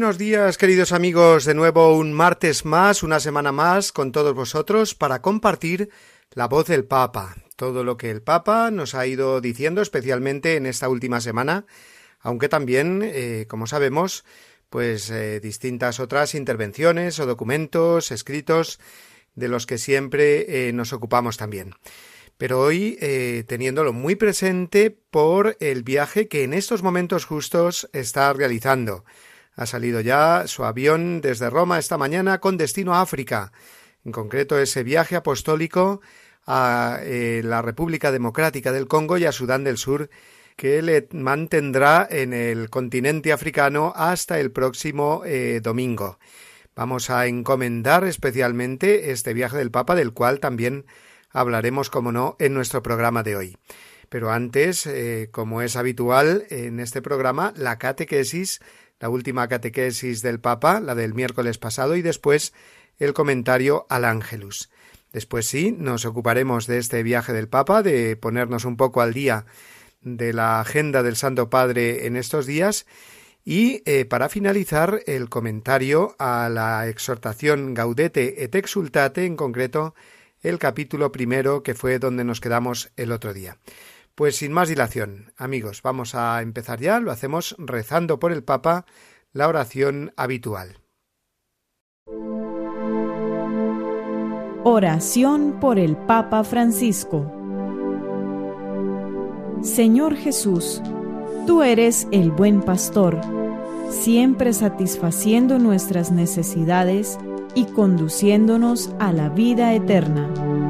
Buenos días, queridos amigos, de nuevo un martes más, una semana más con todos vosotros para compartir la voz del Papa, todo lo que el Papa nos ha ido diciendo, especialmente en esta última semana, aunque también, eh, como sabemos, pues eh, distintas otras intervenciones o documentos escritos de los que siempre eh, nos ocupamos también. Pero hoy teniéndolo muy presente por el viaje que en estos momentos justos está realizando ha salido ya su avión desde Roma esta mañana con destino a África, en concreto ese viaje apostólico a eh, la República Democrática del Congo y a Sudán del Sur, que le mantendrá en el continente africano hasta el próximo eh, domingo. Vamos a encomendar especialmente este viaje del Papa, del cual también hablaremos, como no, en nuestro programa de hoy. Pero antes, eh, como es habitual en este programa, la catequesis la última catequesis del Papa, la del miércoles pasado, y después el comentario al Ángelus. Después sí, nos ocuparemos de este viaje del Papa, de ponernos un poco al día de la agenda del Santo Padre en estos días y eh, para finalizar el comentario a la exhortación Gaudete et Exultate, en concreto el capítulo primero que fue donde nos quedamos el otro día. Pues sin más dilación, amigos, vamos a empezar ya, lo hacemos rezando por el Papa la oración habitual. Oración por el Papa Francisco Señor Jesús, tú eres el buen pastor, siempre satisfaciendo nuestras necesidades y conduciéndonos a la vida eterna.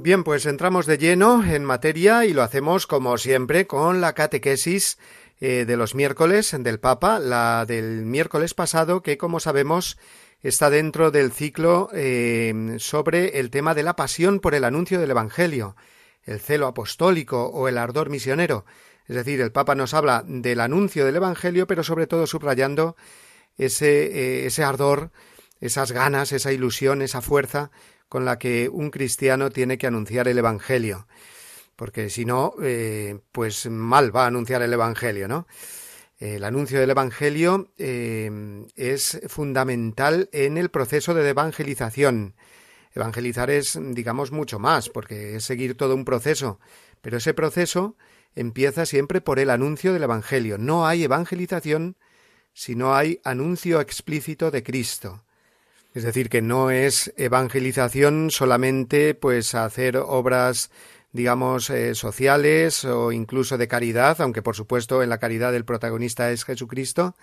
Bien, pues entramos de lleno en materia y lo hacemos como siempre con la catequesis eh, de los miércoles del Papa, la del miércoles pasado que como sabemos está dentro del ciclo eh, sobre el tema de la pasión por el anuncio del Evangelio, el celo apostólico o el ardor misionero. Es decir, el Papa nos habla del anuncio del Evangelio, pero sobre todo subrayando ese, eh, ese ardor, esas ganas, esa ilusión, esa fuerza con la que un cristiano tiene que anunciar el Evangelio, porque si no, eh, pues mal va a anunciar el Evangelio, ¿no? El anuncio del Evangelio eh, es fundamental en el proceso de evangelización. Evangelizar es, digamos, mucho más, porque es seguir todo un proceso, pero ese proceso empieza siempre por el anuncio del Evangelio. No hay evangelización si no hay anuncio explícito de Cristo. Es decir, que no es evangelización solamente pues hacer obras digamos eh, sociales o incluso de caridad, aunque por supuesto en la caridad el protagonista es Jesucristo,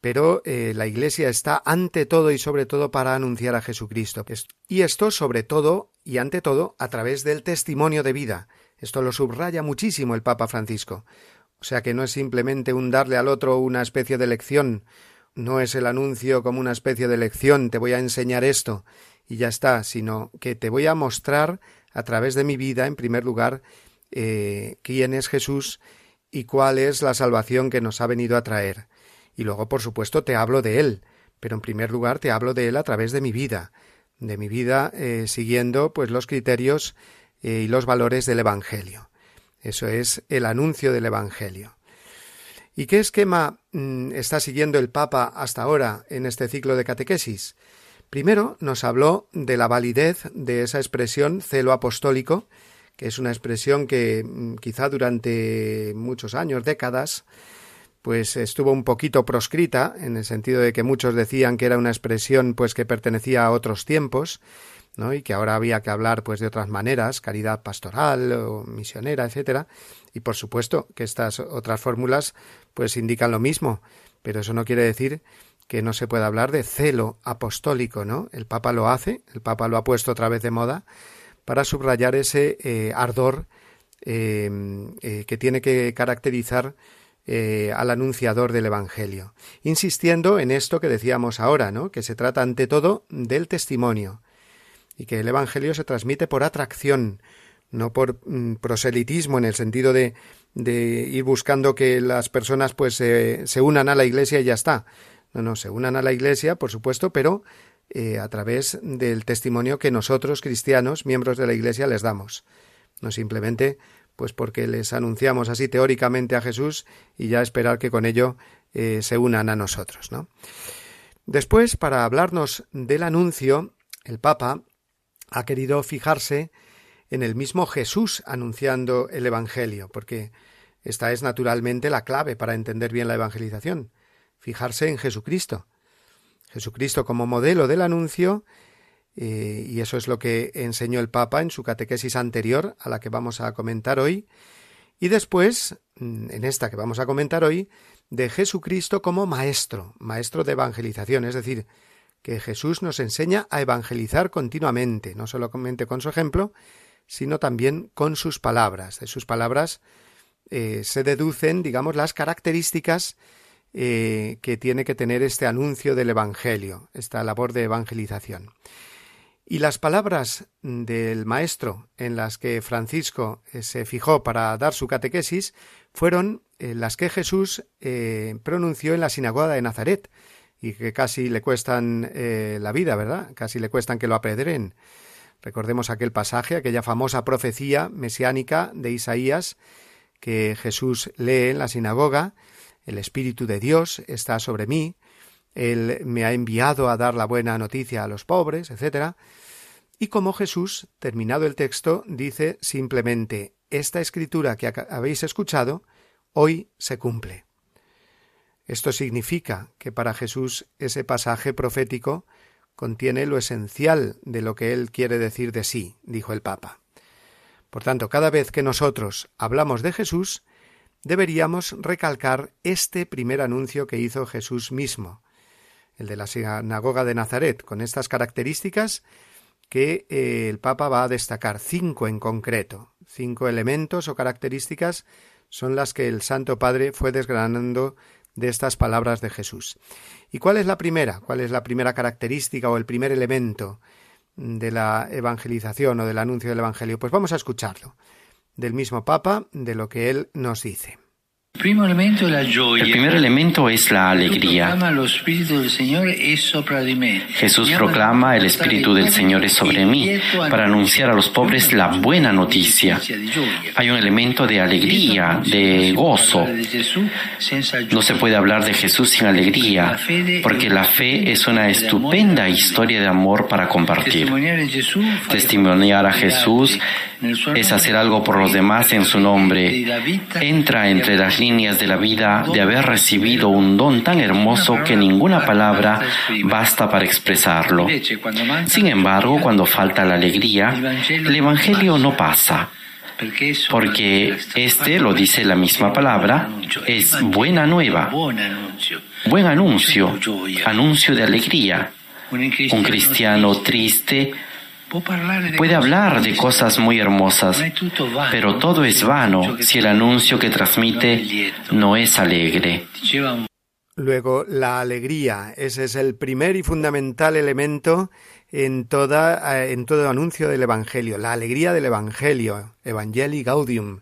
pero eh, la Iglesia está ante todo y sobre todo para anunciar a Jesucristo. Y esto sobre todo y ante todo a través del testimonio de vida. Esto lo subraya muchísimo el Papa Francisco. O sea que no es simplemente un darle al otro una especie de lección no es el anuncio como una especie de lección, te voy a enseñar esto y ya está, sino que te voy a mostrar a través de mi vida, en primer lugar, eh, quién es Jesús y cuál es la salvación que nos ha venido a traer. Y luego, por supuesto, te hablo de Él, pero en primer lugar te hablo de Él a través de mi vida, de mi vida eh, siguiendo pues los criterios eh, y los valores del Evangelio. Eso es el anuncio del Evangelio. ¿Y qué esquema mm, está siguiendo el Papa hasta ahora en este ciclo de catequesis? Primero nos habló de la validez de esa expresión celo apostólico, que es una expresión que mm, quizá durante muchos años, décadas, pues estuvo un poquito proscrita, en el sentido de que muchos decían que era una expresión pues que pertenecía a otros tiempos, ¿no? y que ahora había que hablar pues de otras maneras, caridad pastoral o misionera, etcétera, y por supuesto que estas otras fórmulas pues indican lo mismo, pero eso no quiere decir que no se pueda hablar de celo apostólico, ¿no? El Papa lo hace, el Papa lo ha puesto otra vez de moda para subrayar ese eh, ardor eh, eh, que tiene que caracterizar eh, al anunciador del Evangelio, insistiendo en esto que decíamos ahora, ¿no? que se trata ante todo del testimonio y que el Evangelio se transmite por atracción, no por mm, proselitismo en el sentido de, de, ir buscando que las personas pues se unan a la Iglesia y ya está. No, no, se unan a la Iglesia, por supuesto, pero eh, a través del testimonio que nosotros, cristianos, miembros de la Iglesia, les damos. No simplemente pues porque les anunciamos así teóricamente a Jesús y ya esperar que con ello eh, se unan a nosotros. ¿no? Después, para hablarnos del anuncio, el Papa ha querido fijarse en el mismo Jesús anunciando el Evangelio, porque esta es naturalmente la clave para entender bien la evangelización, fijarse en Jesucristo. Jesucristo como modelo del anuncio eh, y eso es lo que enseñó el Papa en su catequesis anterior a la que vamos a comentar hoy, y después, mm, en esta que vamos a comentar hoy, de Jesucristo como maestro, maestro de evangelización, es decir, que Jesús nos enseña a evangelizar continuamente, no solamente con su ejemplo, sino también con sus palabras. De sus palabras eh, se deducen, digamos, las características eh, que tiene que tener este anuncio del Evangelio, esta labor de evangelización. Y las palabras del maestro en las que Francisco eh, se fijó para dar su catequesis fueron las que Jesús pronunció en la sinagoga de Nazaret y que casi le cuestan la vida, ¿verdad? Casi le cuestan que lo apedren. Recordemos aquel pasaje, aquella famosa profecía mesiánica de Isaías que Jesús lee en la sinagoga, el Espíritu de Dios está sobre mí, él me ha enviado a dar la buena noticia a los pobres, etc. Y como Jesús, terminado el texto, dice simplemente esta escritura que habéis escuchado, hoy se cumple. Esto significa que para Jesús ese pasaje profético contiene lo esencial de lo que él quiere decir de sí, dijo el Papa. Por tanto, cada vez que nosotros hablamos de Jesús, deberíamos recalcar este primer anuncio que hizo Jesús mismo, el de la sinagoga de Nazaret, con estas características que eh, el Papa va a destacar, cinco en concreto, cinco elementos o características son las que el Santo Padre fue desgranando de estas palabras de Jesús. ¿Y cuál es la primera? ¿Cuál es la primera característica o el primer elemento de la evangelización o del anuncio del Evangelio? Pues vamos a escucharlo del mismo Papa, de lo que él nos dice. El primer elemento es la alegría. Jesús proclama el Espíritu del Señor es sobre mí para anunciar a los pobres la buena noticia. Hay un elemento de alegría, de gozo. No se puede hablar de Jesús sin alegría, porque la fe es una estupenda historia de amor para compartir. Testimoniar a Jesús es hacer algo por los demás en su nombre. Entra entre las líneas de la vida de haber recibido un don tan hermoso que ninguna palabra basta para expresarlo. Sin embargo, cuando falta la alegría, el Evangelio no pasa. Porque este, lo dice la misma palabra, es buena nueva, buen anuncio, anuncio de alegría. Un cristiano triste Puede hablar de cosas muy hermosas, pero todo es vano si el anuncio que transmite no es alegre. Luego, la alegría, ese es el primer y fundamental elemento en, toda, eh, en todo anuncio del Evangelio, la alegría del Evangelio, Evangelii Gaudium,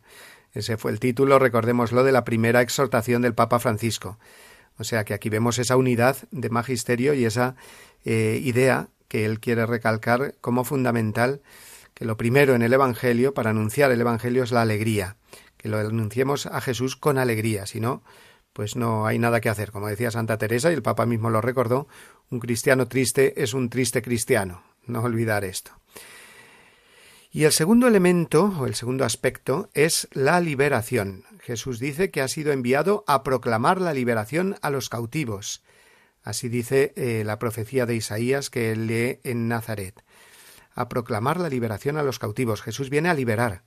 Ese fue el título, recordémoslo, de la primera exhortación del Papa Francisco. O sea que aquí vemos esa unidad de magisterio y esa eh, idea que él quiere recalcar como fundamental, que lo primero en el Evangelio, para anunciar el Evangelio, es la alegría, que lo anunciemos a Jesús con alegría, si no, pues no hay nada que hacer. Como decía Santa Teresa, y el Papa mismo lo recordó, un cristiano triste es un triste cristiano. No olvidar esto. Y el segundo elemento, o el segundo aspecto, es la liberación. Jesús dice que ha sido enviado a proclamar la liberación a los cautivos. Así dice eh, la profecía de Isaías que lee en Nazaret. A proclamar la liberación a los cautivos. Jesús viene a liberar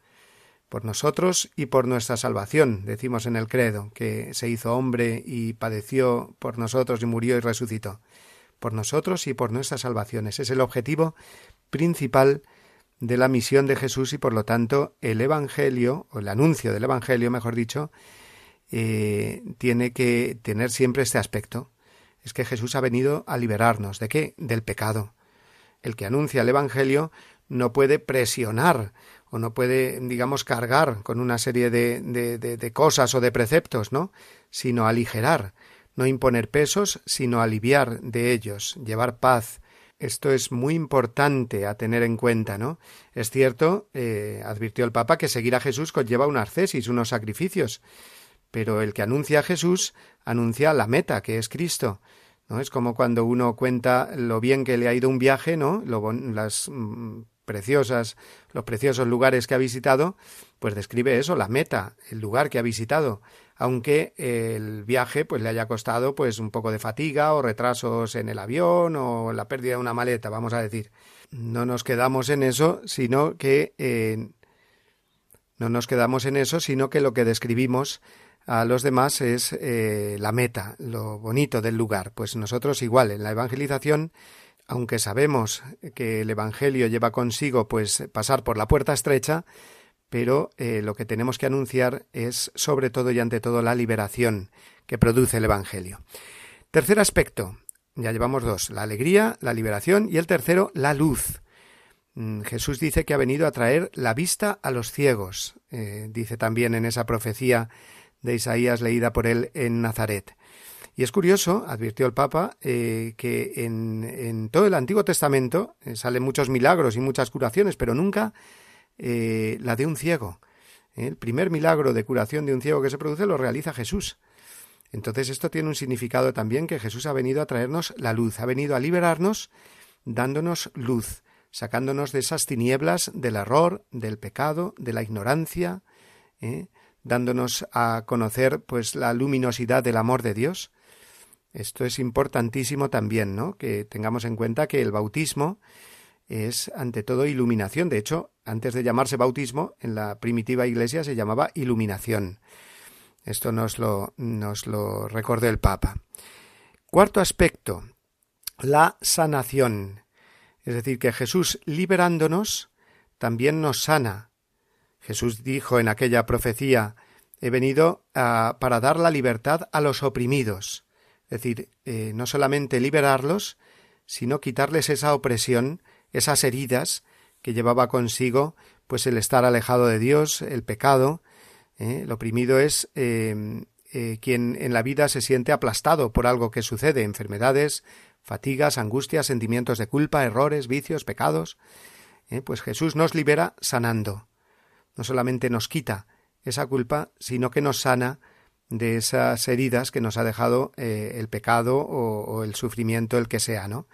por nosotros y por nuestra salvación, decimos en el credo, que se hizo hombre y padeció por nosotros y murió y resucitó. Por nosotros y por nuestras salvaciones. Es el objetivo principal de la misión de Jesús y por lo tanto el Evangelio, o el anuncio del Evangelio, mejor dicho, eh, tiene que tener siempre este aspecto. Es que Jesús ha venido a liberarnos. ¿De qué? Del pecado. El que anuncia el Evangelio no puede presionar o no puede, digamos, cargar con una serie de, de, de cosas o de preceptos, ¿no? Sino aligerar, no imponer pesos, sino aliviar de ellos, llevar paz, esto es muy importante a tener en cuenta, ¿no? Es cierto, eh, advirtió el Papa, que seguir a Jesús conlleva un arcesis, unos sacrificios, pero el que anuncia a Jesús anuncia la meta, que es Cristo. Es como cuando uno cuenta lo bien que le ha ido un viaje, ¿no? Lo, las mm, preciosas, los preciosos lugares que ha visitado, pues describe eso, la meta, el lugar que ha visitado aunque el viaje pues le haya costado pues un poco de fatiga o retrasos en el avión o la pérdida de una maleta, vamos a decir. No nos quedamos en eso, sino que eh, no nos quedamos en eso, sino que lo que describimos a los demás es eh, la meta, lo bonito del lugar. Pues nosotros igual en la evangelización, aunque sabemos que el evangelio lleva consigo pues pasar por la puerta estrecha, pero eh, lo que tenemos que anunciar es sobre todo y ante todo la liberación que produce el Evangelio. Tercer aspecto, ya llevamos dos, la alegría, la liberación y el tercero, la luz. Mm, Jesús dice que ha venido a traer la vista a los ciegos, eh, dice también en esa profecía de Isaías leída por él en Nazaret. Y es curioso, advirtió el Papa, eh, que en, en, todo el Antiguo Testamento salen muchos milagros y muchas curaciones, pero nunca eh, la de un ciego. El primer milagro de curación de un ciego que se produce lo realiza Jesús. Entonces esto tiene un significado también que Jesús ha venido a traernos la luz, ha venido a liberarnos dándonos luz, sacándonos de esas tinieblas del error, del pecado, de la ignorancia, ¿eh? Dándonos a conocer pues la luminosidad del amor de Dios. Esto es importantísimo también, ¿no? Que tengamos en cuenta que el bautismo es ante todo iluminación. De hecho, antes de llamarse bautismo, en la primitiva iglesia se llamaba iluminación. Esto nos lo, nos lo recordó el Papa. Cuarto aspecto, la sanación. Es decir, que Jesús liberándonos también nos sana. Jesús dijo en aquella profecía, he venido para dar la libertad a los oprimidos. Es decir, eh, no solamente liberarlos, sino quitarles esa opresión esas heridas que llevaba consigo pues el estar alejado de Dios, el pecado. ¿eh? El oprimido es em, eh, quien en la vida se siente aplastado por algo que sucede, enfermedades, fatigas, angustias, sentimientos de culpa, errores, vicios, pecados. Pues Jesús nos libera sanando. No solamente nos quita esa culpa, sino que nos sana de esas heridas que nos ha dejado el pecado o, el sufrimiento, el que sea, ¿no?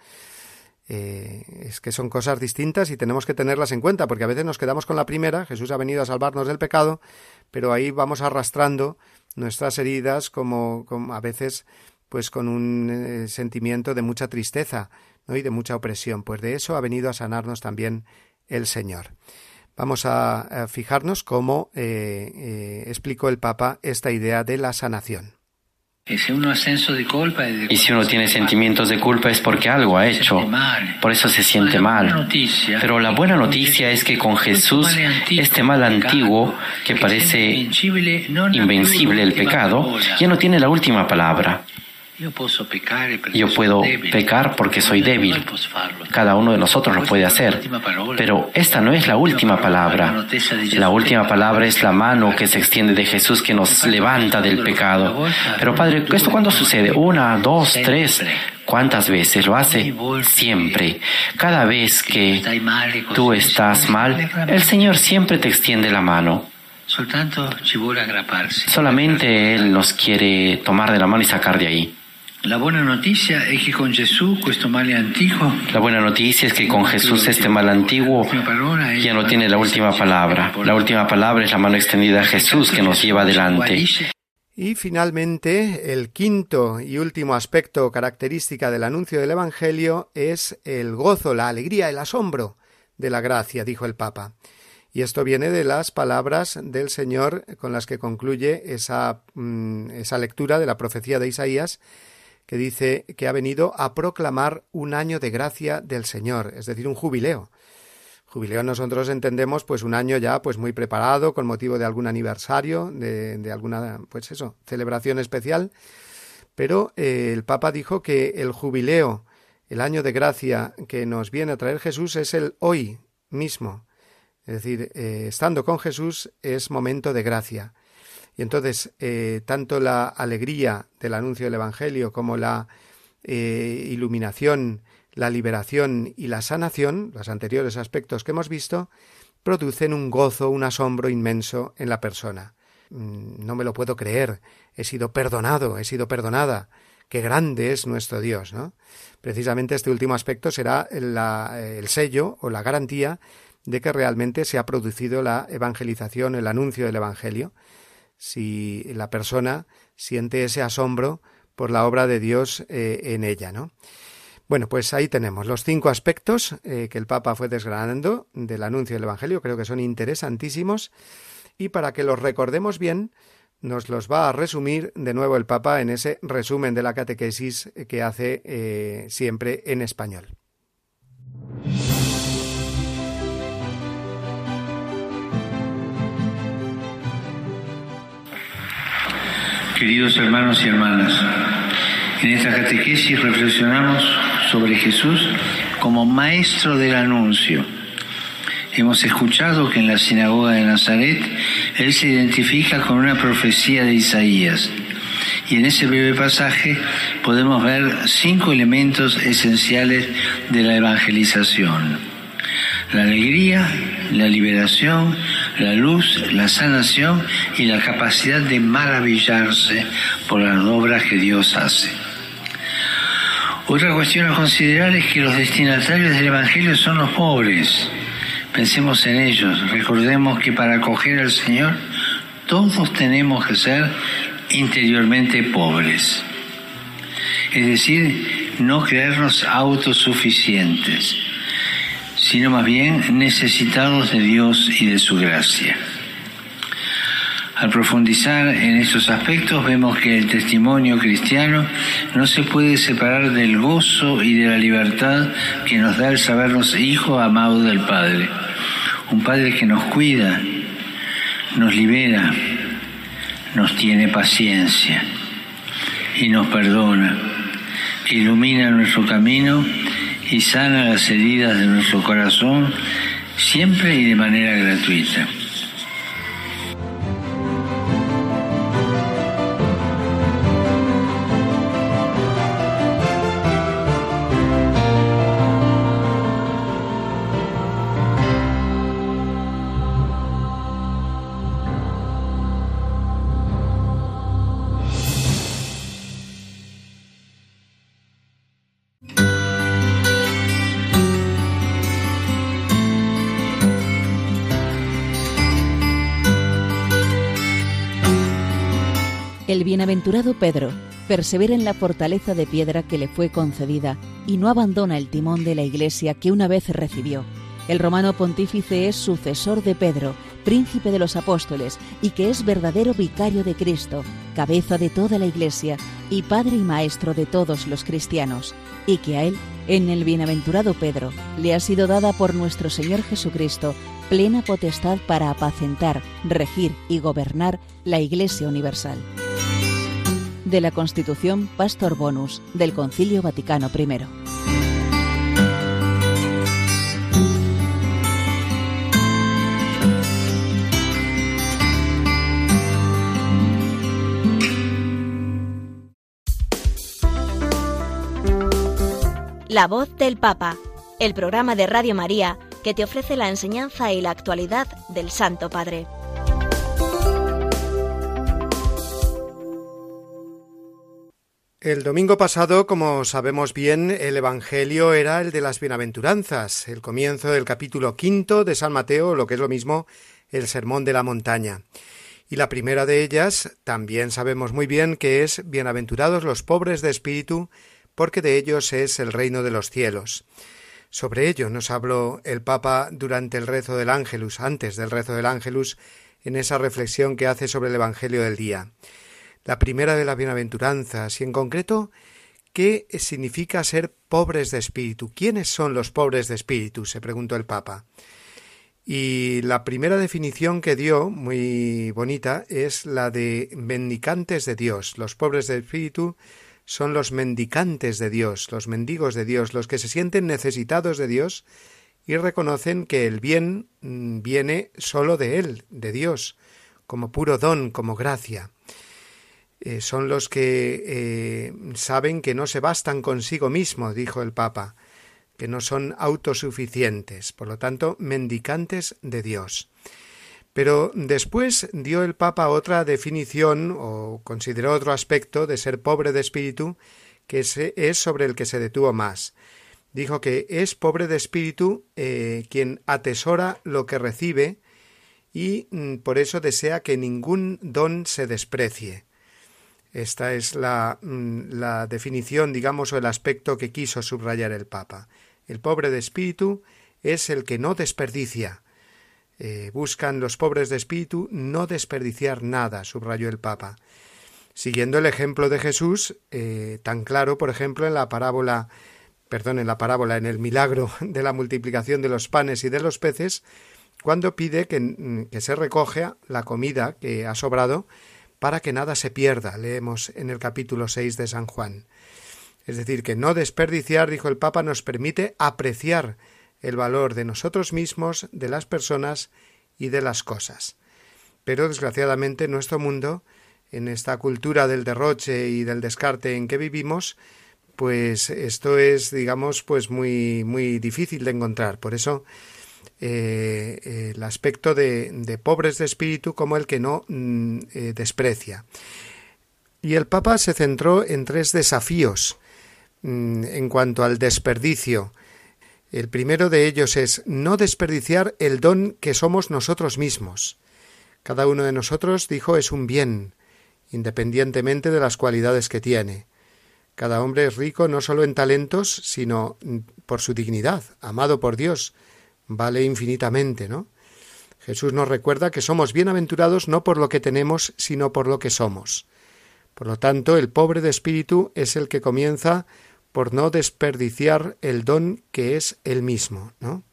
Eh, es que son cosas distintas y tenemos que tenerlas en cuenta, porque a veces nos quedamos con la primera, Jesús ha venido a salvarnos del pecado, pero ahí vamos arrastrando nuestras heridas como, a veces pues con un eh, sentimiento de mucha tristeza ¿no? y de mucha opresión. Pues de eso ha venido a sanarnos también el Señor. Vamos a, fijarnos cómo eh, explicó el Papa esta idea de la sanación. Y si uno tiene sentimientos de culpa es porque algo ha hecho, por eso se siente mal. Pero la buena noticia es que con Jesús este mal antiguo que parece invencible el pecado ya no tiene la última palabra. Yo puedo pecar porque soy débil. Cada uno de nosotros lo puede hacer. Pero esta no es la última palabra. La última palabra es la mano que se extiende de Jesús que nos levanta del pecado. Pero Padre, ¿esto cuándo sucede? Una, dos, tres. ¿Cuántas veces lo hace? Siempre. Cada vez que tú estás mal, el Señor siempre te extiende la mano. Solamente Él nos quiere tomar de la mano y sacar de ahí. La buena noticia es que con Jesús este mal antiguo. La buena noticia es que con Jesús este mal antiguo ya no tiene la última palabra. La última palabra es la mano extendida a Jesús que nos lleva adelante. Y finalmente, el quinto y último aspecto característica del anuncio del Evangelio es el gozo, la alegría, el asombro de la gracia, dijo el Papa. Y esto viene de las palabras del Señor con las que concluye esa, mm, esa lectura de la profecía de Isaías que dice que ha venido a proclamar un año de gracia del Señor, es decir, un jubileo. Jubileo nosotros entendemos pues un año ya pues muy preparado con motivo de algún aniversario, de, alguna pues eso, celebración especial, pero eh, el Papa dijo que el jubileo, el año de gracia que nos viene a traer Jesús es el hoy mismo. Es decir, eh, estando con Jesús es momento de gracia. Y entonces, eh, tanto la alegría del anuncio del Evangelio como la eh, iluminación, la liberación y la sanación, los anteriores aspectos que hemos visto, producen un gozo, un asombro inmenso en la persona. Mm, no me lo puedo creer, he sido perdonado, he sido perdonada. Qué grande es nuestro Dios, ¿no? Precisamente este último aspecto será el sello o la garantía de que realmente se ha producido la evangelización, el anuncio del Evangelio, si la persona siente ese asombro por la obra de Dios eh, en ella, ¿no? Bueno, pues ahí tenemos los cinco aspectos eh, que el Papa fue desgranando del anuncio del Evangelio, creo que son interesantísimos, y para que los recordemos bien, nos los va a resumir de nuevo el Papa en ese resumen de la catequesis que hace eh, siempre en español. Queridos hermanos y hermanas, en esta catequesis reflexionamos sobre Jesús como maestro del anuncio. Hemos escuchado que en la sinagoga de Nazaret Él se identifica con una profecía de Isaías. Y en ese breve pasaje podemos ver cinco elementos esenciales de la evangelización. La alegría, la liberación, la luz, la sanación y la capacidad de maravillarse por las obras que Dios hace. Otra cuestión a considerar es que los destinatarios del Evangelio son los pobres. Pensemos en ellos. Recordemos que para acoger al Señor todos tenemos que ser interiormente pobres. Es decir, no creernos autosuficientes sino más bien necesitados de Dios y de su gracia. Al profundizar en estos aspectos vemos que el testimonio cristiano no se puede separar del gozo y de la libertad que nos da el sabernos hijos amados del Padre. Un Padre que nos cuida, nos libera, nos tiene paciencia y nos perdona, ilumina nuestro camino y sana las heridas de nuestro corazón siempre y de manera gratuita. Bienaventurado Pedro persevera en la fortaleza de piedra que le fue concedida y no abandona el timón de la iglesia que una vez recibió. El romano pontífice es sucesor de Pedro, príncipe de los apóstoles, y que es verdadero vicario de Cristo, cabeza de toda la iglesia y padre y maestro de todos los cristianos, y que a él, en el bienaventurado Pedro, le ha sido dada por nuestro Señor Jesucristo plena potestad para apacentar, regir y gobernar la Iglesia universal de la Constitución Pastor Bonus del Concilio Vaticano I. La voz del Papa, el programa de Radio María que te ofrece la enseñanza y la actualidad del Santo Padre. El domingo pasado, como sabemos bien, el Evangelio era el de las bienaventuranzas, el comienzo del capítulo quinto de San Mateo, lo que es lo mismo, el Sermón de la Montaña. Y la primera de ellas también sabemos muy bien que es Bienaventurados los pobres de espíritu, porque de ellos es el reino de los cielos. Sobre ello nos habló el Papa durante el rezo del Ángelus, antes del rezo del Ángelus, en esa reflexión que hace sobre el Evangelio del día. La primera de las bienaventuranzas, y en concreto, ¿qué significa ser pobres de espíritu? ¿Quiénes son los pobres de espíritu? se preguntó el Papa. Y la primera definición que dio, muy bonita, es la de mendicantes de Dios. Los pobres de espíritu son los mendicantes de Dios, los mendigos de Dios, los que se sienten necesitados de Dios y reconocen que el bien mm, viene sólo de Él, de Dios, como puro don, como gracia. Eh, son los que eh, saben que no se bastan consigo mismo, dijo el Papa, que no son autosuficientes, por lo tanto, mendicantes de Dios. Pero después dio el Papa otra definición o consideró otro aspecto de ser pobre de espíritu que es sobre el que se detuvo más. Dijo que es pobre de espíritu eh, quien atesora lo que recibe y mm, por eso desea que ningún don se desprecie. Esta es la, mm, la definición, digamos, o el aspecto que quiso subrayar el Papa. El pobre de espíritu es el que no desperdicia, eh, buscan los pobres de espíritu no desperdiciar nada, subrayó el Papa. Siguiendo el ejemplo de Jesús, eh, tan claro, por ejemplo, en la parábola, perdón, en la parábola, en el milagro de la multiplicación de los panes y de los peces, cuando pide que, que se recoge la comida que ha sobrado para que nada se pierda, leemos en el capítulo 6 de San Juan. Es decir, que no desperdiciar, dijo el Papa, nos permite apreciar el valor de nosotros mismos, de las personas y de las cosas. Pero desgraciadamente en nuestro mundo, en esta cultura del derroche y del descarte en que vivimos, pues esto es, digamos, pues muy, muy difícil de encontrar. Por eso eh, el aspecto de, pobres de espíritu como el que no mm, eh, desprecia. Y el Papa se centró en tres desafíos mm, en cuanto al desperdicio el primero de ellos es no desperdiciar el don que somos nosotros mismos. Cada uno de nosotros, dijo, es un bien, independientemente de las cualidades que tiene. Cada hombre es rico no solo en talentos, sino por su dignidad, amado por Dios, vale infinitamente, ¿no? Jesús nos recuerda que somos bienaventurados no por lo que tenemos, sino por lo que somos. Por lo tanto, el pobre de espíritu es el que comienza por no desperdiciar el don que es él mismo, ¿no?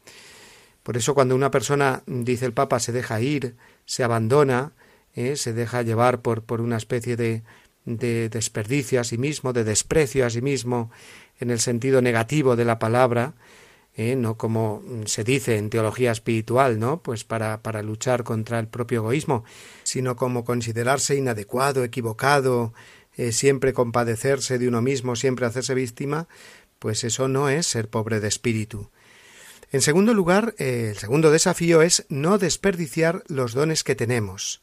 Por eso cuando una persona, dice el Papa, se deja ir, se abandona, ¿eh? se deja llevar por, por una especie de, de desperdicio a sí mismo, de desprecio a sí mismo, en el sentido negativo de la palabra, ¿eh? no como se dice en teología espiritual, ¿no? Pues para, para luchar contra el propio egoísmo, sino como considerarse inadecuado, equivocado, eh, siempre compadecerse de uno mismo, siempre hacerse víctima, pues eso no es ser pobre de espíritu. En segundo lugar, eh, el segundo desafío es no desperdiciar los dones que tenemos.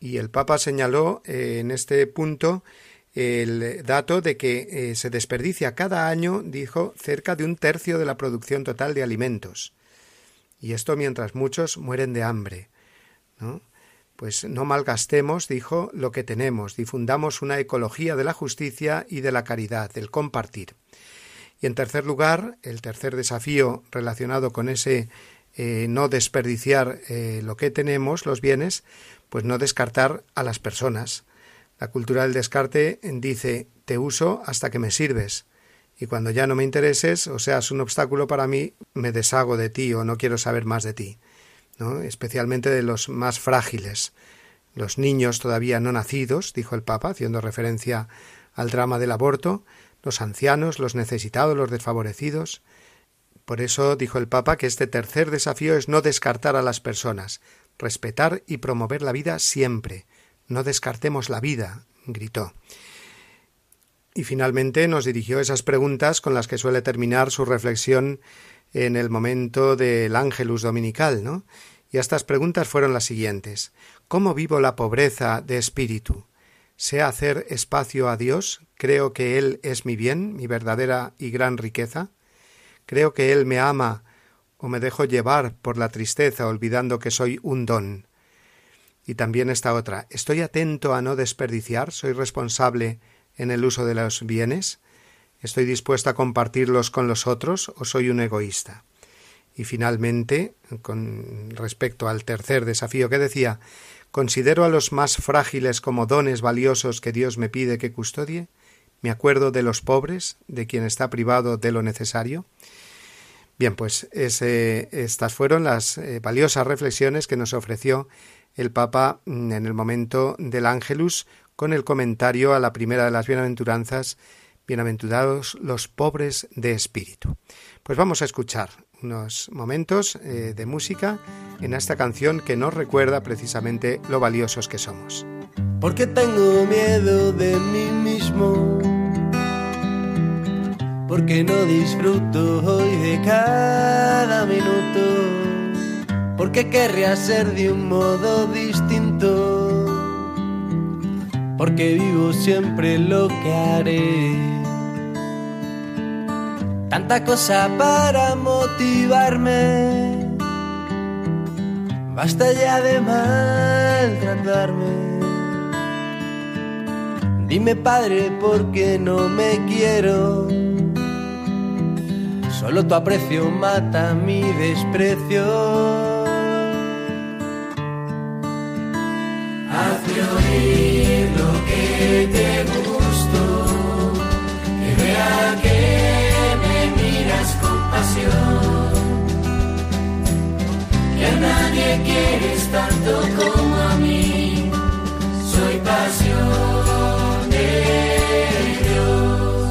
Y el Papa señaló en este punto el dato de que se desperdicia cada año, dijo, cerca de un tercio de la producción total de alimentos. Y esto mientras muchos mueren de hambre. Pues no malgastemos, dijo, lo que tenemos, difundamos una ecología de la justicia y de la caridad, del compartir. Y en tercer lugar, el tercer desafío relacionado con ese eh, no desperdiciar eh, lo que tenemos, los bienes, pues no descartar a las personas. La cultura del descarte dice te uso hasta que me sirves, y cuando ya no me intereses o seas un obstáculo para mí, me deshago de ti o no quiero saber más de ti especialmente de los más frágiles, los niños todavía no nacidos, dijo el Papa, haciendo referencia al drama del aborto, los ancianos, los necesitados, los desfavorecidos. Por eso dijo el Papa que este tercer desafío es no descartar a las personas, respetar y promover la vida siempre. No descartemos la vida, gritó. Y finalmente nos dirigió esas preguntas con las que suele terminar su reflexión en el momento del ángelus dominical, ¿no? Y estas preguntas fueron las siguientes. ¿Cómo vivo la pobreza de espíritu? ¿Sé hacer espacio a Dios? ¿Creo que Él es mi bien, mi verdadera y gran riqueza? ¿Creo que Él me ama o me dejo llevar por la tristeza olvidando que soy un don? Y también esta otra. ¿Estoy atento a no desperdiciar? ¿Soy responsable en el uso de los bienes? ¿Estoy dispuesto a compartirlos con los otros o soy un egoísta? Y finalmente, con respecto al tercer desafío que decía, ¿considero a los más frágiles como dones valiosos que Dios me pide que custodie? ¿Me acuerdo de los pobres, de quien está privado de lo necesario? Bien, pues estas fueron las eh, valiosas reflexiones que nos ofreció el Papa mm, en el momento del Ángelus con el comentario a la primera de las bienaventuranzas, bienaventurados los pobres de espíritu. Pues vamos a escuchar unos momentos eh, de música en esta canción que nos recuerda precisamente lo valiosos que somos. Porque tengo miedo de mí mismo. Porque no disfruto hoy de cada minuto. Porque querría ser de un modo distinto. Porque vivo siempre lo que haré tanta cosa para motivarme. Basta ya de maltratarme. Dime padre por qué no me quiero. Solo tu aprecio mata mi desprecio. Quieres tanto como a mí. Soy pasión de Dios.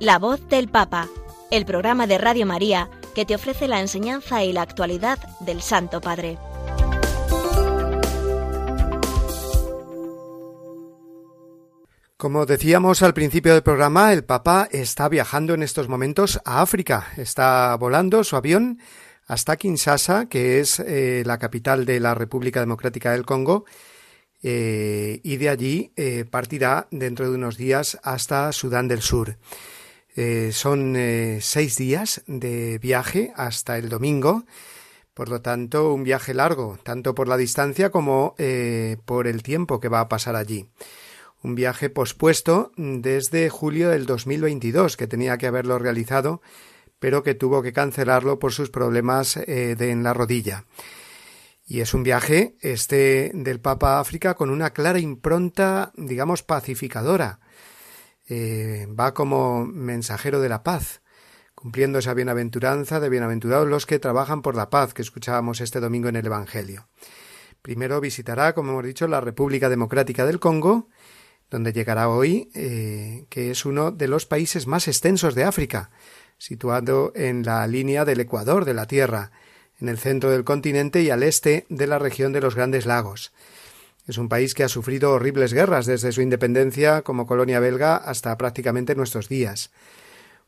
La voz del Papa, el programa de Radio María que te ofrece la enseñanza y la actualidad del Santo Padre. Como decíamos al principio del programa, el Papa está viajando en estos momentos a África. Está volando su avión hasta Kinshasa, que es eh, la capital de la República Democrática del Congo, eh, y de allí eh, partirá dentro de unos días hasta Sudán del Sur. Son seis días de viaje hasta el domingo, por lo tanto un viaje largo, tanto por la distancia como por el tiempo que va a pasar allí. Un viaje pospuesto desde julio del 2022, que tenía que haberlo realizado, pero que tuvo que cancelarlo por sus problemas de, en la rodilla. Y es un viaje este del Papa África con una clara impronta, digamos, pacificadora eh, va como mensajero de la paz, cumpliendo esa bienaventuranza de bienaventurados los que trabajan por la paz que escuchábamos este domingo en el Evangelio. Primero visitará, como hemos dicho, la República Democrática del Congo, donde llegará hoy, eh, que es uno de los países más extensos de África, situado en la línea del Ecuador de la Tierra, en el centro del continente y al este de la región de los Grandes Lagos. Es un país que ha sufrido horribles guerras desde su independencia como colonia belga hasta prácticamente nuestros días.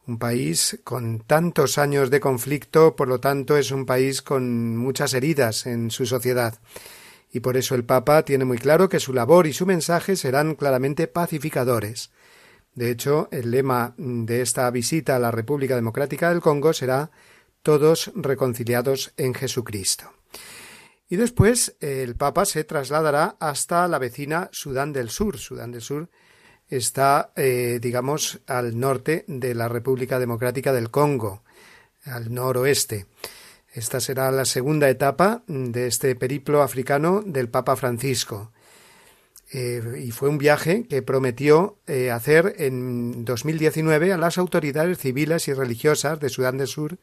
Un país con tantos años de conflicto, por lo tanto, es un país con muchas heridas en su sociedad. Y por eso el Papa tiene muy claro que su labor y su mensaje serán claramente pacificadores. De hecho, el lema de esta visita a la República Democrática del Congo será Todos reconciliados en Jesucristo. Y después el Papa se trasladará hasta la vecina Sudán del Sur. Sudán del Sur está, eh, digamos, al norte de la República Democrática del Congo, al noroeste. Esta será la segunda etapa de este periplo africano del Papa Francisco. Eh, y fue un viaje que prometió eh, hacer en 2019 a las autoridades civiles y religiosas de Sudán del Sur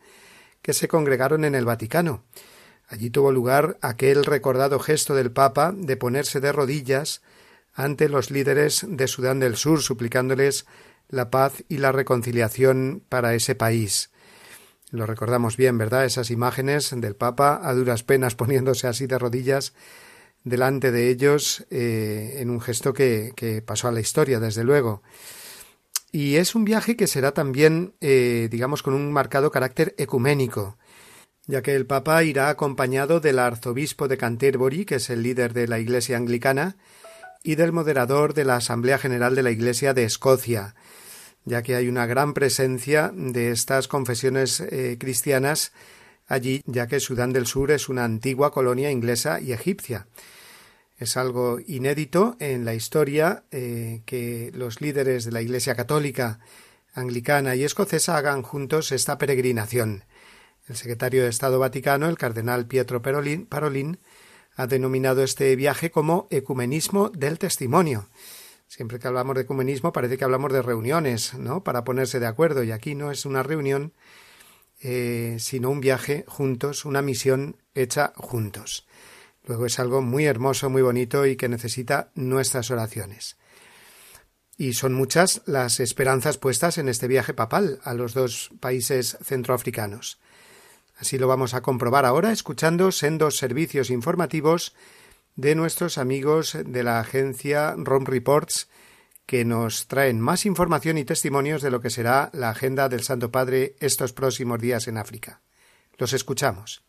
que se congregaron en el Vaticano. Allí tuvo lugar aquel recordado gesto del Papa de ponerse de rodillas ante los líderes de Sudán del Sur, suplicándoles la paz y la reconciliación para ese país. Lo recordamos bien, ¿verdad? Esas imágenes del Papa a duras penas poniéndose así de rodillas delante de ellos eh, en un gesto que, pasó a la historia, desde luego. Y es un viaje que será también, eh, digamos, con un marcado carácter ecuménico, ya que el Papa irá acompañado del arzobispo de Canterbury, que es el líder de la Iglesia anglicana, y del moderador de la Asamblea General de la Iglesia de Escocia, ya que hay una gran presencia de estas confesiones eh, cristianas allí, ya que Sudán del Sur es una antigua colonia inglesa y egipcia. Es algo inédito en la historia eh, que los líderes de la Iglesia católica, anglicana y escocesa hagan juntos esta peregrinación. El secretario de Estado Vaticano, el cardenal Pietro Parolin, ha denominado este viaje como ecumenismo del testimonio, Siempre que hablamos de ecumenismo parece que hablamos de reuniones, ¿no? Para ponerse de acuerdo. Y aquí no es una reunión, eh, sino un viaje juntos, una misión hecha juntos. Luego es algo muy hermoso, muy bonito y que necesita nuestras oraciones. Y son muchas las esperanzas puestas en este viaje papal a los dos países centroafricanos. Así lo vamos a comprobar ahora escuchando sendos servicios informativos de nuestros amigos de la agencia ROM Reports que nos traen más información y testimonios de lo que será la agenda del Santo Padre estos próximos días en África. Los escuchamos.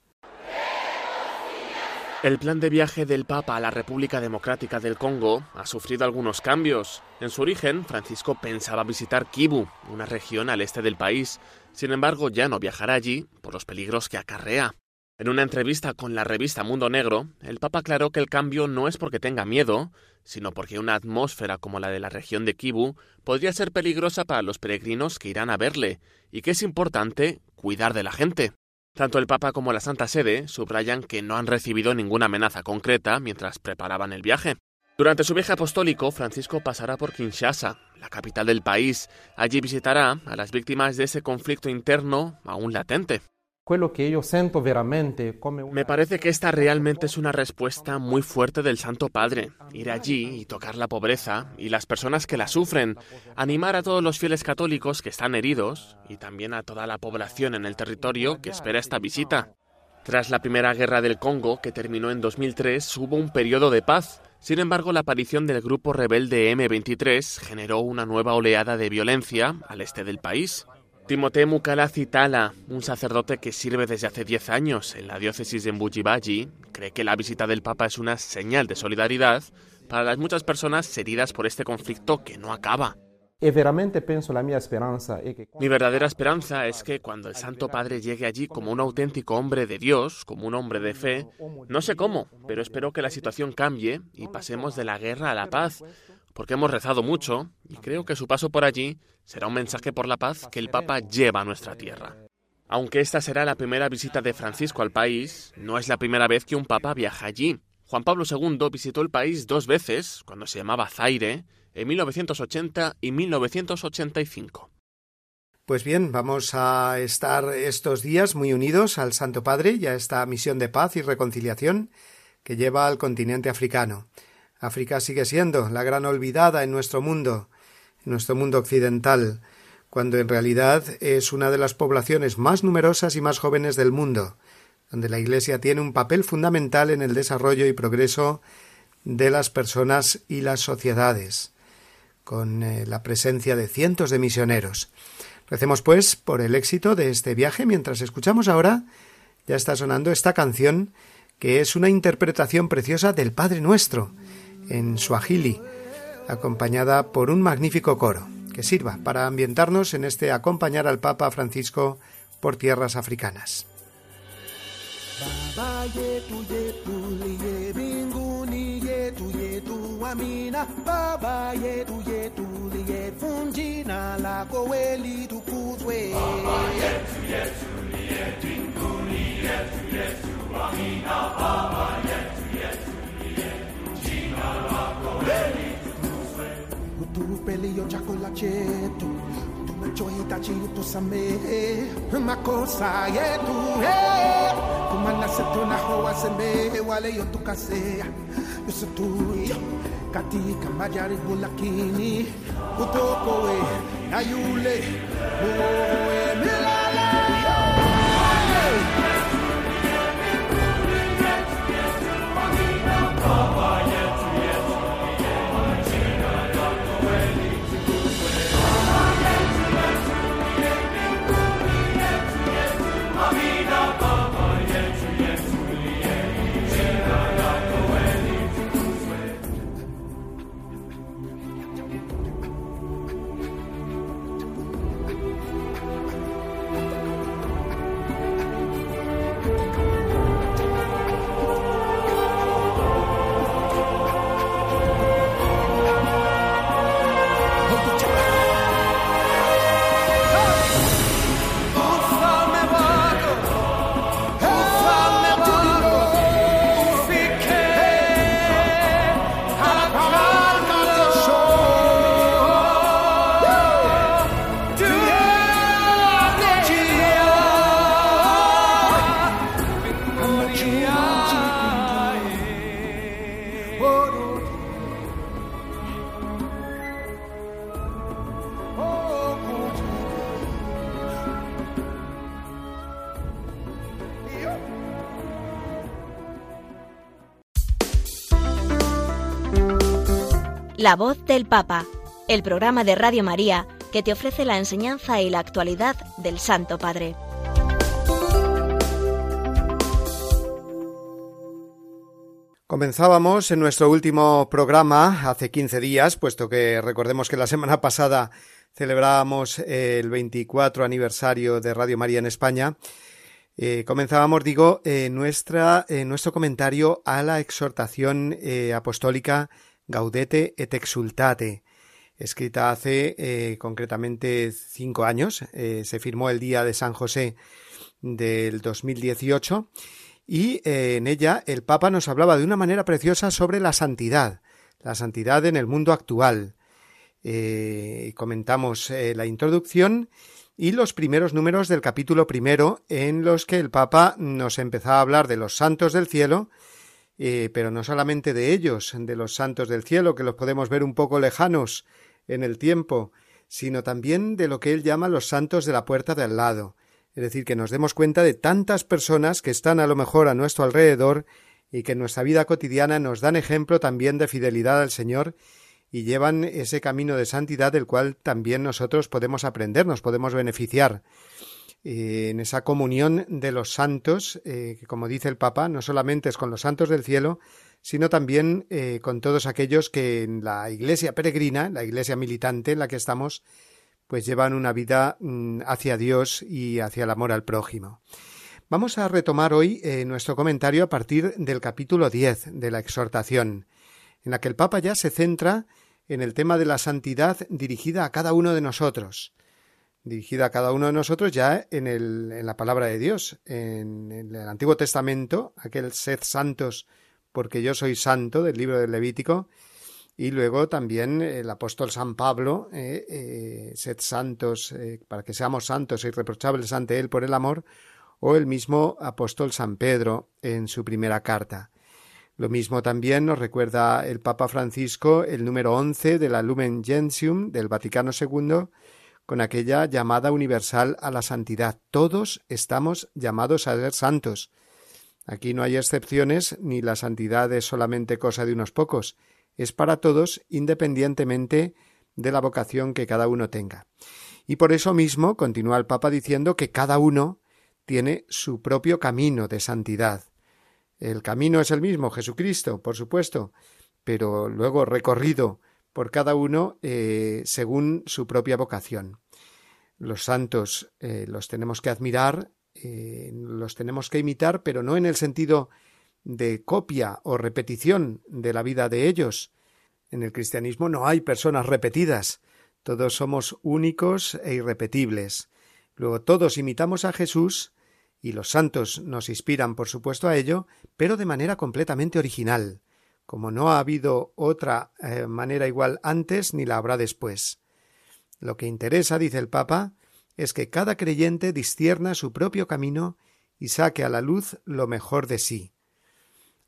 El plan de viaje del Papa a la República Democrática del Congo ha sufrido algunos cambios. En su origen, Francisco pensaba visitar Kivu, una región al este del país. Sin embargo, ya no viajará allí por los peligros que acarrea. En una entrevista con la revista Mundo Negro, el Papa aclaró que el cambio no es porque tenga miedo, sino porque una atmósfera como la de la región de Kibu podría ser peligrosa para los peregrinos que irán a verle, y que es importante cuidar de la gente. Tanto el Papa como la Santa Sede subrayan que no han recibido ninguna amenaza concreta mientras preparaban el viaje. Durante su viaje apostólico, Francisco pasará por Kinshasa, la capital del país. Allí visitará a las víctimas de ese conflicto interno aún latente. Me parece que esta realmente es una respuesta muy fuerte del Santo Padre. Ir allí y tocar la pobreza y las personas que la sufren, animar a todos los fieles católicos que están heridos y también a toda la población en el territorio que espera esta visita. Tras la Primera Guerra del Congo, que terminó en 2003, hubo un periodo de paz. Sin embargo, la aparición del grupo rebelde M23 generó una nueva oleada de violencia al este del país. Timote Mukala Citala, un sacerdote que sirve desde hace 10 años en la diócesis de Mbujibaji, cree que la visita del Papa es una señal de solidaridad para las muchas personas heridas por este conflicto que no acaba. Mi verdadera esperanza es que cuando el Santo Padre llegue allí como un auténtico hombre de Dios, como un hombre de fe, no sé cómo, pero espero que la situación cambie y pasemos de la guerra a la paz, porque hemos rezado mucho y creo que su paso por allí será un mensaje por la paz que el Papa lleva a nuestra tierra. Aunque esta será la primera visita de Francisco al país, no es la primera vez que un papa viaja allí. Juan Pablo II visitó el país dos veces, cuando se llamaba Zaire, en 1980 y 1985. Pues bien, vamos a estar estos días muy unidos al Santo Padre y a esta misión de paz y reconciliación que lleva al continente africano. África sigue siendo la gran olvidada en nuestro mundo, en nuestro mundo occidental, cuando en realidad es una de las poblaciones más numerosas y más jóvenes del mundo, donde la Iglesia tiene un papel fundamental en el desarrollo y progreso de las personas y las sociedades, con eh, la presencia de cientos de misioneros. Recemos pues por el éxito de este viaje mientras escuchamos ahora ya está sonando esta canción que es una interpretación preciosa del Padre Nuestro en Swahili, acompañada por un magnífico coro, que sirva para ambientarnos en este acompañar al Papa Francisco por tierras africanas. Tupelio chakolachetu tumechohitachiutusamehe makosa yetu kumanasetunaho wasemehe waleyo tu yusituyo katika majaribu lakini utokowe na yule muowe milele Oh, La voz del Papa, el programa de Radio María que te ofrece la enseñanza y la actualidad del Santo Padre. Comenzábamos en nuestro último programa hace 15 días, puesto que recordemos que la semana pasada celebrábamos el 24 aniversario de Radio María en España. Eh, comenzábamos, digo, eh, nuestra, eh, nuestro comentario a la exhortación apostólica Gaudete et Exultate, escrita hace eh, concretamente cinco años. Eh, se firmó el día de San José del 2018 y eh, en ella el Papa nos hablaba de una manera preciosa sobre la santidad, la santidad en el mundo actual. comentamos la introducción y los primeros números del capítulo primero en los que el Papa nos empezaba a hablar de los santos del cielo eh, pero no solamente de ellos, de los santos del cielo, que los podemos ver un poco lejanos en el tiempo, sino también de lo que él llama los santos de la puerta de al lado, es decir, que nos demos cuenta de tantas personas que están a lo mejor a nuestro alrededor y que en nuestra vida cotidiana nos dan ejemplo también de fidelidad al Señor y llevan ese camino de santidad del cual también nosotros podemos aprender, nos podemos beneficiar. Eh, en esa comunión de los santos, eh, que como dice el Papa, no solamente es con los santos del cielo, sino también eh, con todos aquellos que en la iglesia peregrina, la iglesia militante en la que estamos, pues llevan una vida mm, hacia Dios y hacia el amor al prójimo. Vamos a retomar hoy nuestro comentario a partir del capítulo 10 de la exhortación, en la que el Papa ya se centra en el tema de la santidad dirigida a cada uno de nosotros, dirigida a cada uno de nosotros ya en, el, en la palabra de Dios. En, el Antiguo Testamento, aquel sed santos porque yo soy santo del libro del Levítico, y luego también el apóstol San Pablo, eh, eh, sed santos eh, para que seamos santos e irreprochables ante él por el amor, o el mismo apóstol San Pedro en su primera carta. Lo mismo también nos recuerda el Papa Francisco el número once de la Lumen Gentium del Vaticano II, con aquella llamada universal a la santidad. Todos estamos llamados a ser santos. Aquí no hay excepciones, ni la santidad es solamente cosa de unos pocos, es para todos independientemente de la vocación que cada uno tenga. Y por eso mismo continúa el Papa diciendo que cada uno tiene su propio camino de santidad. El camino es el mismo, Jesucristo, por supuesto, pero luego recorrido por cada uno eh, según su propia vocación. Los santos eh, los tenemos que admirar, eh, los tenemos que imitar, pero no en el sentido de copia o repetición de la vida de ellos. En el cristianismo no hay personas repetidas, todos somos únicos e irrepetibles. Luego todos imitamos a Jesús y los santos nos inspiran, por supuesto, a ello, pero de manera completamente original, como no ha habido otra eh, manera igual antes ni la habrá después. Lo que interesa, dice el Papa, es que cada creyente discierna su propio camino y saque a la luz lo mejor de sí.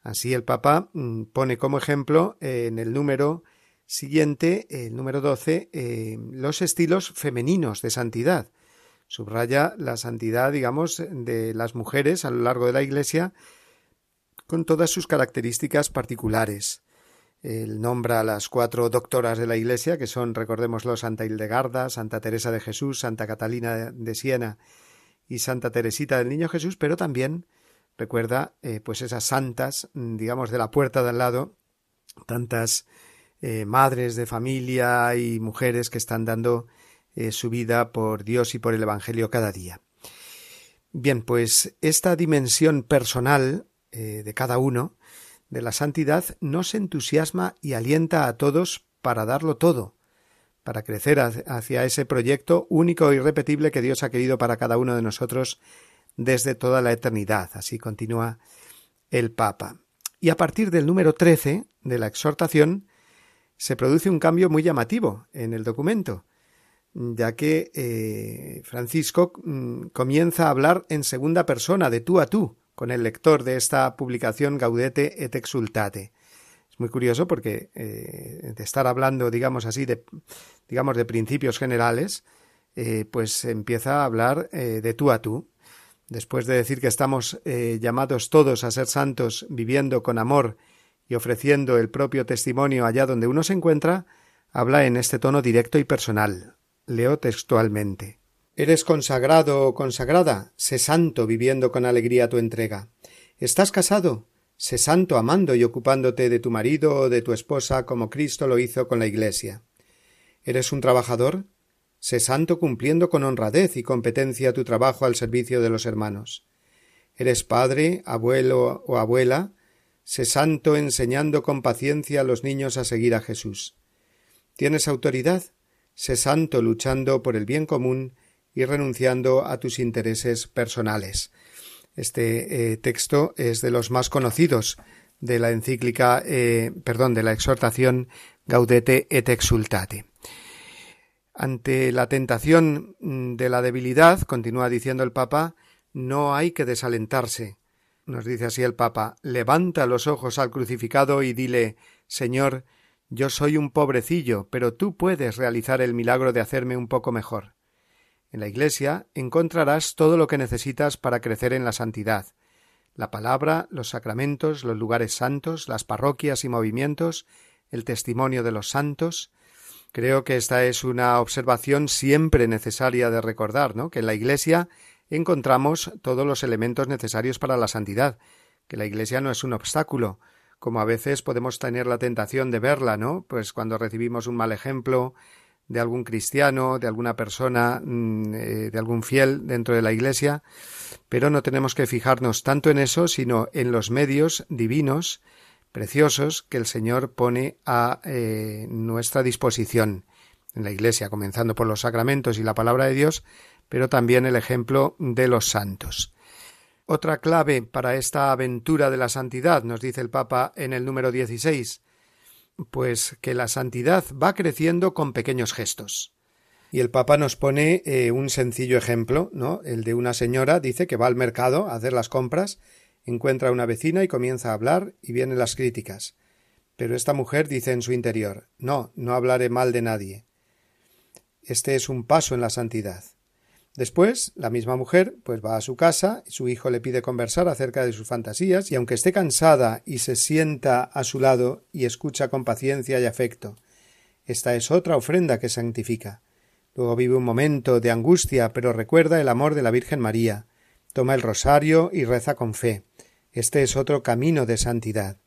Así el Papa mm, pone como ejemplo eh, en el número siguiente, el número 12, eh, los estilos femeninos de santidad. Subraya la santidad, digamos, de las mujeres a lo largo de la Iglesia con todas sus características particulares. Él nombra a las cuatro doctoras de la Iglesia, que son, recordémoslo, Santa Hildegarda, Santa Teresa de Jesús, Santa Catalina de Siena y Santa Teresita del Niño Jesús, pero también recuerda eh, pues esas santas, digamos, de la puerta de al lado, tantas eh, madres de familia y mujeres que están dando eh, su vida por Dios y por el Evangelio cada día. Bien, pues esta dimensión personal de cada uno de la santidad nos entusiasma y alienta a todos para darlo todo, para crecer hacia ese proyecto único y irrepetible que Dios ha querido para cada uno de nosotros desde toda la eternidad. Así continúa el Papa. Y a partir del número 13 de la exhortación se produce un cambio muy llamativo en el documento, ya que eh, Francisco mm, comienza a hablar en segunda persona, de tú a tú, con el lector de esta publicación Gaudete et Exultate. Es muy curioso porque eh, de estar hablando, digamos así, de, digamos, de principios generales, eh, pues empieza a hablar eh, de tú a tú. Después de decir que estamos llamados todos a ser santos viviendo con amor y ofreciendo el propio testimonio allá donde uno se encuentra, habla en este tono directo y personal. Leo textualmente. Eres consagrado o consagrada, sé santo viviendo con alegría tu entrega. ¿Estás casado? Sé santo amando y ocupándote de tu marido o de tu esposa como Cristo lo hizo con la Iglesia. ¿Eres un trabajador? Sé santo cumpliendo con honradez y competencia tu trabajo al servicio de los hermanos. ¿Eres padre, abuelo o abuela? Sé santo enseñando con paciencia a los niños a seguir a Jesús. ¿Tienes autoridad? Sé santo luchando por el bien común y renunciando a tus intereses personales. Este eh, texto es de los más conocidos de la encíclica, eh, perdón, de la exhortación Gaudete et Exultate. Ante la tentación mm, de la debilidad, continúa diciendo el Papa, no hay que desalentarse. Nos dice así el Papa, levanta los ojos al crucificado y dile, Señor, yo soy un pobrecillo, pero tú puedes realizar el milagro de hacerme un poco mejor. En la Iglesia encontrarás todo lo que necesitas para crecer en la santidad la palabra, los sacramentos, los lugares santos, las parroquias y movimientos, el testimonio de los santos. Creo que esta es una observación siempre necesaria de recordar, ¿no? Que en la Iglesia encontramos todos los elementos necesarios para la santidad, que la Iglesia no es un obstáculo, como a veces podemos tener la tentación de verla, ¿no? Pues cuando recibimos un mal ejemplo, de algún cristiano, de alguna persona, mm, eh, de algún fiel dentro de la Iglesia, pero no tenemos que fijarnos tanto en eso, sino en los medios divinos, preciosos, que el Señor pone a eh, nuestra disposición en la Iglesia, comenzando por los sacramentos y la palabra de Dios, pero también el ejemplo de los santos. Otra clave para esta aventura de la santidad, nos dice el Papa en el número 16, pues que la santidad va creciendo con pequeños gestos. Y el Papa nos pone eh, un sencillo ejemplo, ¿no? El de una señora dice que va al mercado a hacer las compras, encuentra a una vecina y comienza a hablar y vienen las críticas. Pero esta mujer dice en su interior No, no hablaré mal de nadie. Este es un paso en la santidad. Después, la misma mujer pues va a su casa, y su hijo le pide conversar acerca de sus fantasías, y aunque esté cansada y se sienta a su lado y escucha con paciencia y afecto, esta es otra ofrenda que santifica. Luego vive un momento de angustia, pero recuerda el amor de la Virgen María, toma el rosario y reza con fe. Este es otro camino de santidad.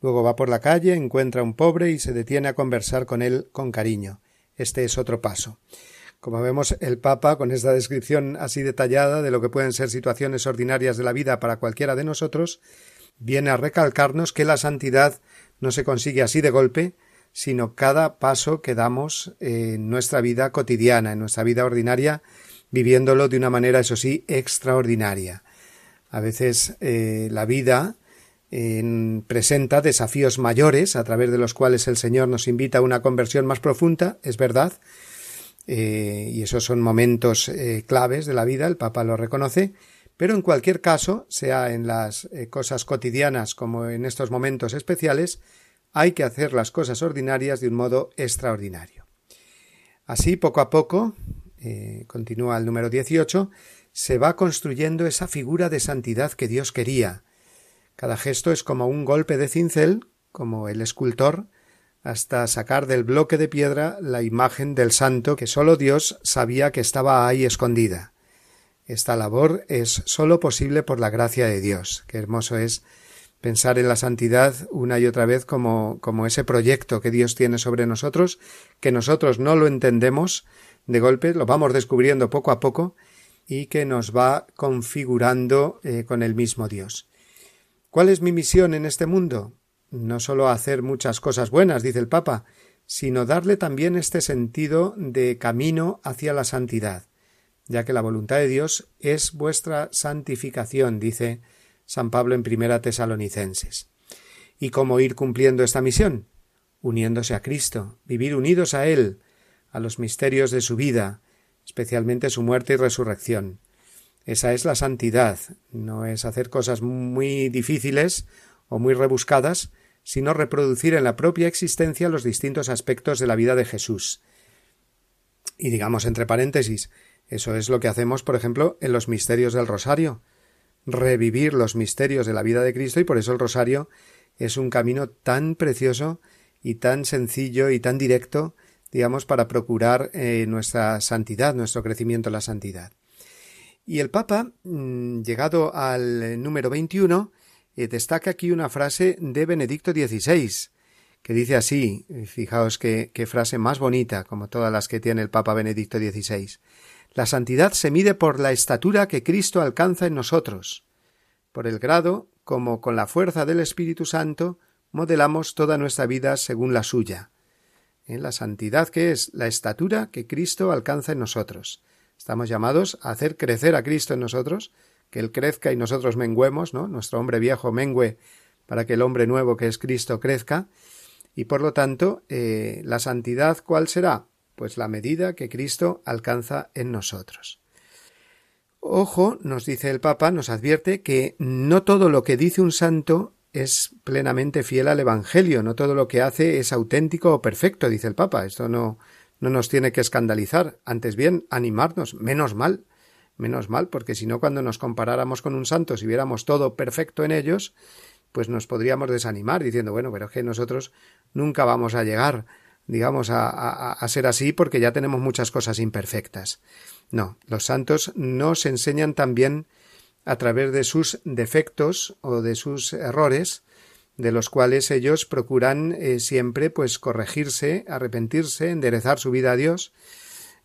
Luego va por la calle, encuentra a un pobre y se detiene a conversar con él con cariño. Este es otro paso. Como vemos, el Papa, con esta descripción así detallada de lo que pueden ser situaciones ordinarias de la vida para cualquiera de nosotros, viene a recalcarnos que la santidad no se consigue así de golpe, sino cada paso que damos en nuestra vida cotidiana, en nuestra vida ordinaria, viviéndolo de una manera, eso sí, extraordinaria. A veces eh, la vida presenta desafíos mayores a través de los cuales el Señor nos invita a una conversión más profunda, es verdad, eh, y esos son momentos eh, claves de la vida, el Papa lo reconoce, pero en cualquier caso, sea en las eh, cosas cotidianas como en estos momentos especiales, hay que hacer las cosas ordinarias de un modo extraordinario. Así, poco a poco, continúa el número 18, se va construyendo esa figura de santidad que Dios quería. Cada gesto es como un golpe de cincel, como el escultor hasta sacar del bloque de piedra la imagen del santo que sólo Dios sabía que estaba ahí escondida. Esta labor es sólo posible por la gracia de Dios. Qué hermoso es pensar en la santidad una y otra vez como, como ese proyecto que Dios tiene sobre nosotros, que nosotros no lo entendemos de golpe, lo vamos descubriendo poco a poco y que nos va configurando eh, con el mismo Dios. ¿Cuál es mi misión en este mundo? No sólo hacer muchas cosas buenas, dice el Papa, sino darle también este sentido de camino hacia la santidad, ya que la voluntad de Dios es vuestra santificación, dice San Pablo en Primera Tesalonicenses. ¿Y cómo ir cumpliendo esta misión? Uniéndose a Cristo, vivir unidos a Él, a los misterios de su vida, especialmente su muerte y resurrección. Esa es la santidad, no es hacer cosas muy difíciles o muy rebuscadas, sino reproducir en la propia existencia los distintos aspectos de la vida de Jesús. Y digamos entre paréntesis, eso es lo que hacemos, por ejemplo, en los misterios del Rosario, revivir los misterios de la vida de Cristo y por eso el Rosario es un camino tan precioso y tan sencillo y tan directo, digamos, para procurar eh, nuestra santidad, nuestro crecimiento en la santidad. Y el Papa, mm, llegado al número 21, eh, destaca aquí una frase de Benedicto XVI, que dice así, fijaos qué, qué frase más bonita, como todas las que tiene el Papa Benedicto XVI. La santidad se mide por la estatura que Cristo alcanza en nosotros, por el grado como con la fuerza del Espíritu Santo modelamos toda nuestra vida según la suya. En ¿Eh? la santidad que es la estatura que Cristo alcanza en nosotros. Estamos llamados a hacer crecer a Cristo en nosotros, que Él crezca y nosotros menguemos, ¿no? Nuestro hombre viejo mengue para que el hombre nuevo que es Cristo crezca. Y por lo tanto, eh, la santidad, ¿cuál será? Pues la medida que Cristo alcanza en nosotros. Ojo, nos dice el Papa, nos advierte que no todo lo que dice un santo es plenamente fiel al Evangelio, no todo lo que hace es auténtico o perfecto, dice el Papa. Esto no, no nos tiene que escandalizar, antes bien animarnos, menos mal, Menos mal, porque si no, cuando nos comparáramos con un santo, si viéramos todo perfecto en ellos, pues nos podríamos desanimar diciendo, bueno, pero es que nosotros nunca vamos a llegar, digamos, a, a, ser así porque ya tenemos muchas cosas imperfectas. No, los santos nos enseñan también a través de sus defectos o de sus errores, de los cuales ellos procuran eh, siempre pues corregirse, arrepentirse, enderezar su vida a Dios,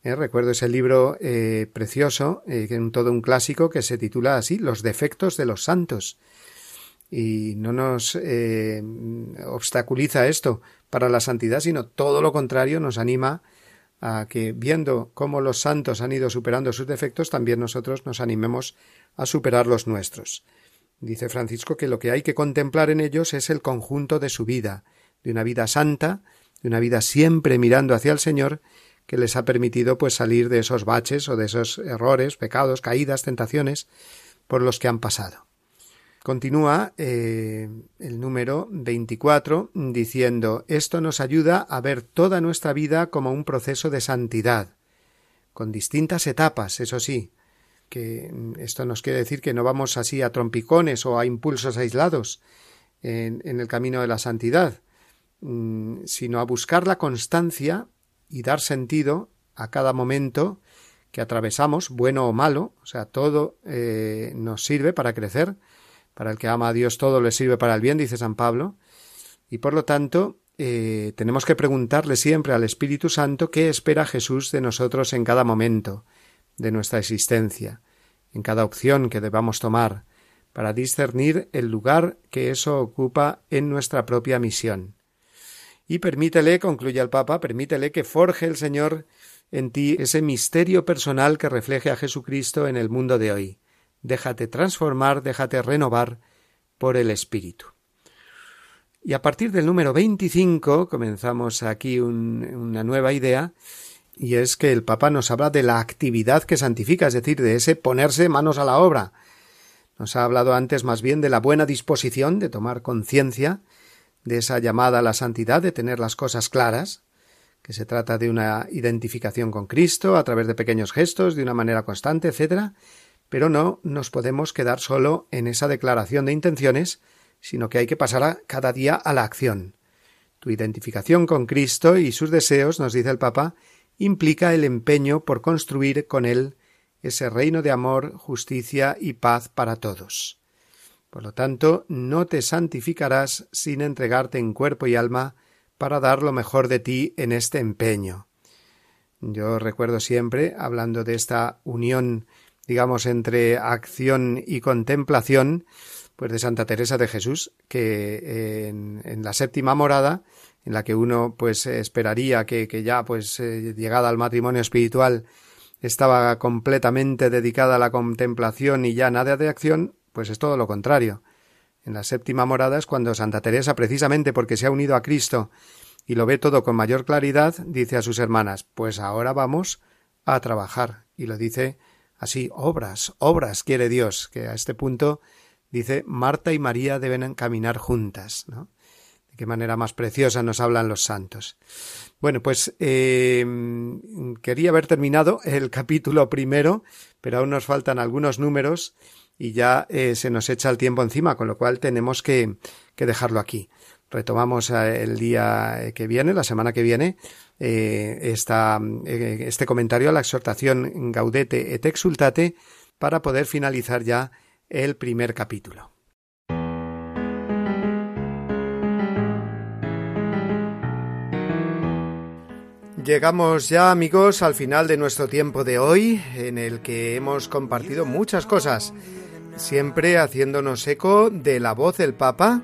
eh, recuerdo ese libro eh, precioso, eh, todo un clásico que se titula así, Los defectos de los santos. Y no nos obstaculiza esto para la santidad, sino todo lo contrario, nos anima a que, viendo cómo los santos han ido superando sus defectos, también nosotros nos animemos a superar los nuestros. Dice Francisco que lo que hay que contemplar en ellos es el conjunto de su vida, de una vida santa, de una vida siempre mirando hacia el Señor, que les ha permitido pues salir de esos baches o de esos errores, pecados, caídas, tentaciones por los que han pasado. Continúa eh, el número 24 diciendo esto nos ayuda a ver toda nuestra vida como un proceso de santidad, con distintas etapas, eso sí, que esto nos quiere decir que no vamos así a trompicones o a impulsos aislados en, en el camino de la santidad, mm, sino a buscar la constancia y dar sentido a cada momento que atravesamos, bueno o malo, o sea, todo eh, nos sirve para crecer, para el que ama a Dios todo le sirve para el bien, dice San Pablo, y por lo tanto eh, tenemos que preguntarle siempre al Espíritu Santo qué espera Jesús de nosotros en cada momento de nuestra existencia, en cada opción que debamos tomar, para discernir el lugar que eso ocupa en nuestra propia misión y permítele, concluye el Papa, permítele que forje el Señor en ti ese misterio personal que refleje a Jesucristo en el mundo de hoy. Déjate transformar, déjate renovar por el Espíritu. Y a partir del número 25 comenzamos aquí una nueva idea y es que el Papa nos habla de la actividad que santifica, es decir, de ese ponerse manos a la obra. Nos ha hablado antes más bien de la buena disposición de tomar conciencia de esa llamada a la santidad, de tener las cosas claras, que se trata de una identificación con Cristo a través de pequeños gestos, de una manera constante, etc. Pero no nos podemos quedar solo en esa declaración de intenciones, sino que hay que pasar cada día a la acción. Tu identificación con Cristo y sus deseos, nos dice el Papa, implica el empeño por construir con él ese reino de amor, justicia y paz para todos. Por lo tanto, no te santificarás sin entregarte en cuerpo y alma para dar lo mejor de ti en este empeño. Yo recuerdo siempre, hablando de esta unión, digamos, entre acción y contemplación, pues de Santa Teresa de Jesús, que en, en la séptima morada en la que uno pues esperaría que, que ya pues eh, llegada al matrimonio espiritual estaba completamente dedicada a la contemplación y ya nada de acción, pues es todo lo contrario. En la séptima morada es cuando Santa Teresa, precisamente porque se ha unido a Cristo y lo ve todo con mayor claridad, dice a sus hermanas, pues ahora vamos a trabajar. Y lo dice así, obras, obras quiere Dios, que a este punto dice Marta y María deben caminar juntas, ¿no? qué manera más preciosa nos hablan los santos. Bueno, pues eh, quería haber terminado el capítulo primero, pero aún nos faltan algunos números y ya eh, se nos echa el tiempo encima, con lo cual tenemos que, que dejarlo aquí. Retomamos eh, el día que viene, la semana que viene, esta, este comentario a la exhortación Gaudete et Exultate para poder finalizar ya el primer capítulo. Llegamos ya amigos al final de nuestro tiempo de hoy, en el que hemos compartido muchas cosas, siempre haciéndonos eco de la voz del Papa.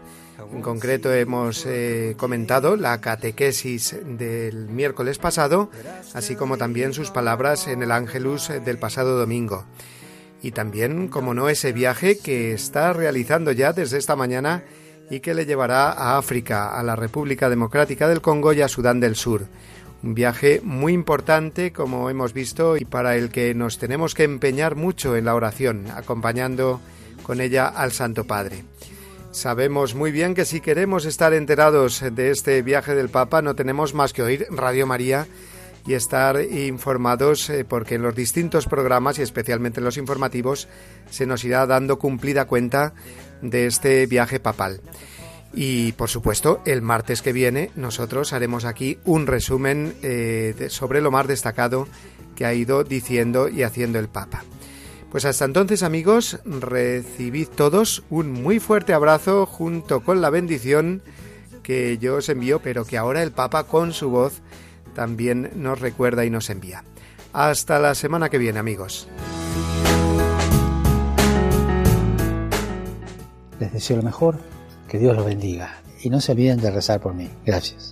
En concreto hemos eh, comentado la catequesis del miércoles pasado, así como también sus palabras en el Ángelus del pasado domingo. Y también, como no, ese viaje que está realizando ya desde esta mañana y que le llevará a África, a la República Democrática del Congo y a Sudán del Sur un viaje muy importante, como hemos visto, y para el que nos tenemos que empeñar mucho en la oración, acompañando con ella al Santo Padre. Sabemos muy bien que si queremos estar enterados de este viaje del Papa no tenemos más que oír Radio María y estar informados eh, porque en los distintos programas y especialmente en los informativos se nos irá dando cumplida cuenta de este viaje papal. Y por supuesto, el martes que viene nosotros haremos aquí un resumen eh, sobre lo más destacado que ha ido diciendo y haciendo el Papa. Pues hasta entonces amigos, recibid todos un muy fuerte abrazo junto con la bendición que yo os envío, pero que ahora el Papa con su voz también nos recuerda y nos envía. Hasta la semana que viene amigos. Les deseo lo mejor que Dios los bendiga. Y no se olviden de rezar por mí. Gracias.